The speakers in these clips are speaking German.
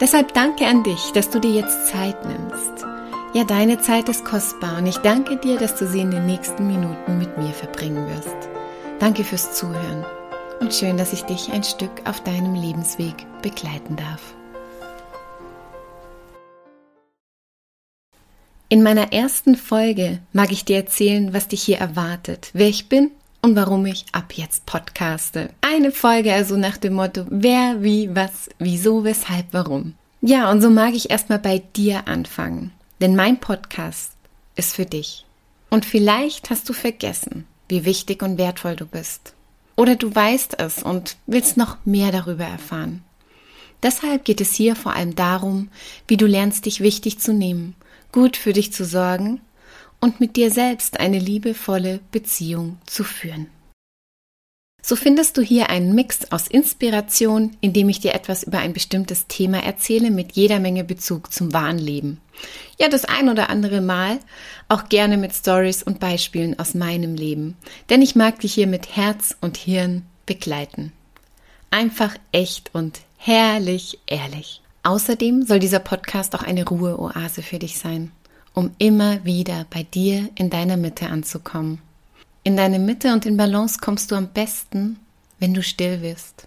Deshalb danke an dich, dass du dir jetzt Zeit nimmst. Ja, deine Zeit ist kostbar und ich danke dir, dass du sie in den nächsten Minuten mit mir verbringen wirst. Danke fürs Zuhören und schön, dass ich dich ein Stück auf deinem Lebensweg begleiten darf. In meiner ersten Folge mag ich dir erzählen, was dich hier erwartet, wer ich bin und warum ich ab jetzt podcaste. Eine Folge also nach dem Motto, wer, wie, was, wieso, weshalb, warum. Ja, und so mag ich erstmal bei dir anfangen, denn mein Podcast ist für dich. Und vielleicht hast du vergessen, wie wichtig und wertvoll du bist. Oder du weißt es und willst noch mehr darüber erfahren. Deshalb geht es hier vor allem darum, wie du lernst, dich wichtig zu nehmen, gut für dich zu sorgen und mit dir selbst eine liebevolle Beziehung zu führen. So findest du hier einen Mix aus Inspiration, indem ich dir etwas über ein bestimmtes Thema erzähle mit jeder Menge Bezug zum wahren Leben. Ja, das ein oder andere Mal auch gerne mit Stories und Beispielen aus meinem Leben, denn ich mag dich hier mit Herz und Hirn begleiten. Einfach echt und herrlich ehrlich. Außerdem soll dieser Podcast auch eine Ruheoase für dich sein um immer wieder bei dir in deiner Mitte anzukommen. In deine Mitte und in Balance kommst du am besten, wenn du still wirst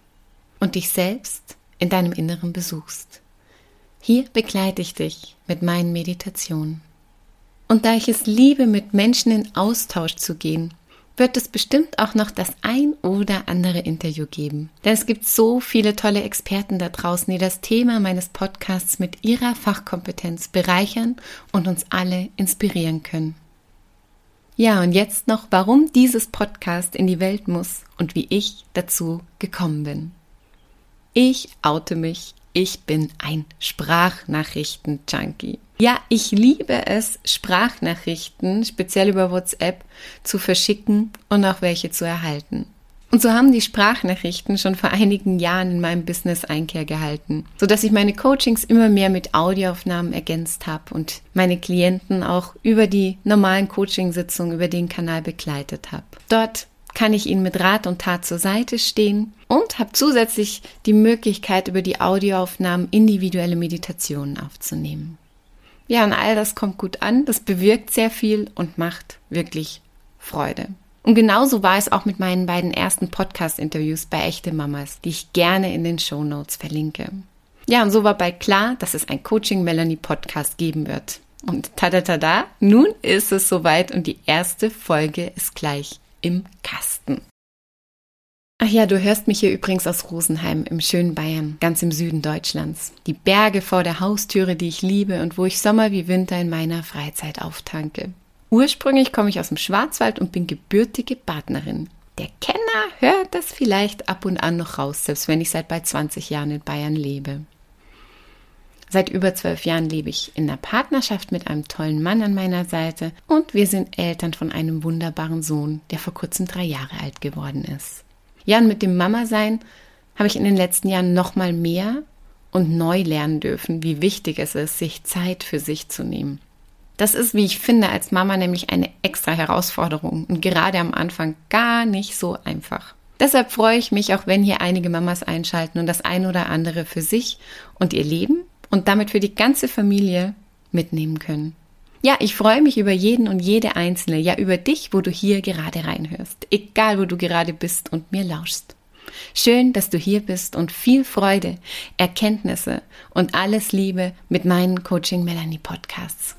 und dich selbst in deinem Inneren besuchst. Hier begleite ich dich mit meinen Meditationen. Und da ich es liebe, mit Menschen in Austausch zu gehen, wird es bestimmt auch noch das ein oder andere Interview geben. Denn es gibt so viele tolle Experten da draußen, die das Thema meines Podcasts mit ihrer Fachkompetenz bereichern und uns alle inspirieren können. Ja, und jetzt noch, warum dieses Podcast in die Welt muss und wie ich dazu gekommen bin. Ich oute mich, ich bin ein Sprachnachrichten-Junkie. Ja, ich liebe es, Sprachnachrichten, speziell über WhatsApp, zu verschicken und auch welche zu erhalten. Und so haben die Sprachnachrichten schon vor einigen Jahren in meinem Business Einkehr gehalten, so dass ich meine Coachings immer mehr mit Audioaufnahmen ergänzt habe und meine Klienten auch über die normalen Coachingsitzungen über den Kanal begleitet habe. Dort kann ich Ihnen mit Rat und Tat zur Seite stehen und habe zusätzlich die Möglichkeit, über die Audioaufnahmen individuelle Meditationen aufzunehmen. Ja, und all das kommt gut an, das bewirkt sehr viel und macht wirklich Freude. Und genauso war es auch mit meinen beiden ersten Podcast-Interviews bei Echte Mamas, die ich gerne in den Show Notes verlinke. Ja, und so war bald klar, dass es ein Coaching Melanie Podcast geben wird. Und tada tada, nun ist es soweit und die erste Folge ist gleich im Kasten. Ach ja, du hörst mich hier übrigens aus Rosenheim im schönen Bayern, ganz im Süden Deutschlands. Die Berge vor der Haustüre, die ich liebe und wo ich Sommer wie Winter in meiner Freizeit auftanke. Ursprünglich komme ich aus dem Schwarzwald und bin gebürtige Badnerin. Der Kenner hört das vielleicht ab und an noch raus, selbst wenn ich seit bald 20 Jahren in Bayern lebe. Seit über zwölf Jahren lebe ich in einer Partnerschaft mit einem tollen Mann an meiner Seite und wir sind Eltern von einem wunderbaren Sohn, der vor kurzem drei Jahre alt geworden ist. Ja, und mit dem Mama-Sein habe ich in den letzten Jahren noch mal mehr und neu lernen dürfen, wie wichtig es ist, sich Zeit für sich zu nehmen. Das ist, wie ich finde, als Mama nämlich eine extra Herausforderung und gerade am Anfang gar nicht so einfach. Deshalb freue ich mich, auch wenn hier einige Mamas einschalten und das ein oder andere für sich und ihr Leben und damit für die ganze Familie mitnehmen können. Ja, ich freue mich über jeden und jede einzelne, ja über dich, wo du hier gerade reinhörst, egal wo du gerade bist und mir lauschst. Schön, dass du hier bist und viel Freude, Erkenntnisse und alles Liebe mit meinen Coaching Melanie Podcasts.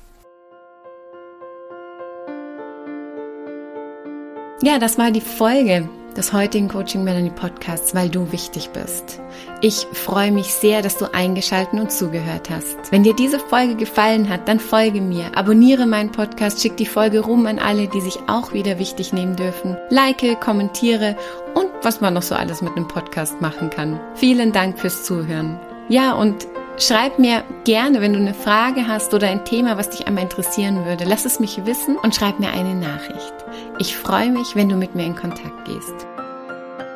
Ja, das war die Folge des heutigen Coaching Melanie Podcasts, weil du wichtig bist. Ich freue mich sehr, dass du eingeschalten und zugehört hast. Wenn dir diese Folge gefallen hat, dann folge mir, abonniere meinen Podcast, schick die Folge rum an alle, die sich auch wieder wichtig nehmen dürfen. Like, kommentiere und was man noch so alles mit einem Podcast machen kann. Vielen Dank fürs Zuhören. Ja, und Schreib mir gerne, wenn du eine Frage hast oder ein Thema, was dich einmal interessieren würde. Lass es mich wissen und schreib mir eine Nachricht. Ich freue mich, wenn du mit mir in Kontakt gehst.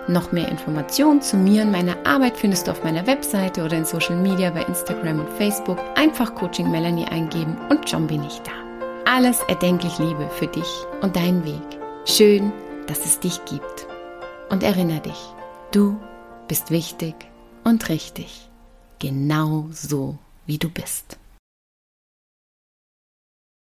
Noch mehr Informationen zu mir und meiner Arbeit findest du auf meiner Webseite oder in Social Media bei Instagram und Facebook. Einfach Coaching Melanie eingeben und schon bin ich da. Alles erdenklich Liebe für dich und deinen Weg. Schön, dass es dich gibt. Und erinnere dich, du bist wichtig und richtig. Genau so, wie du bist.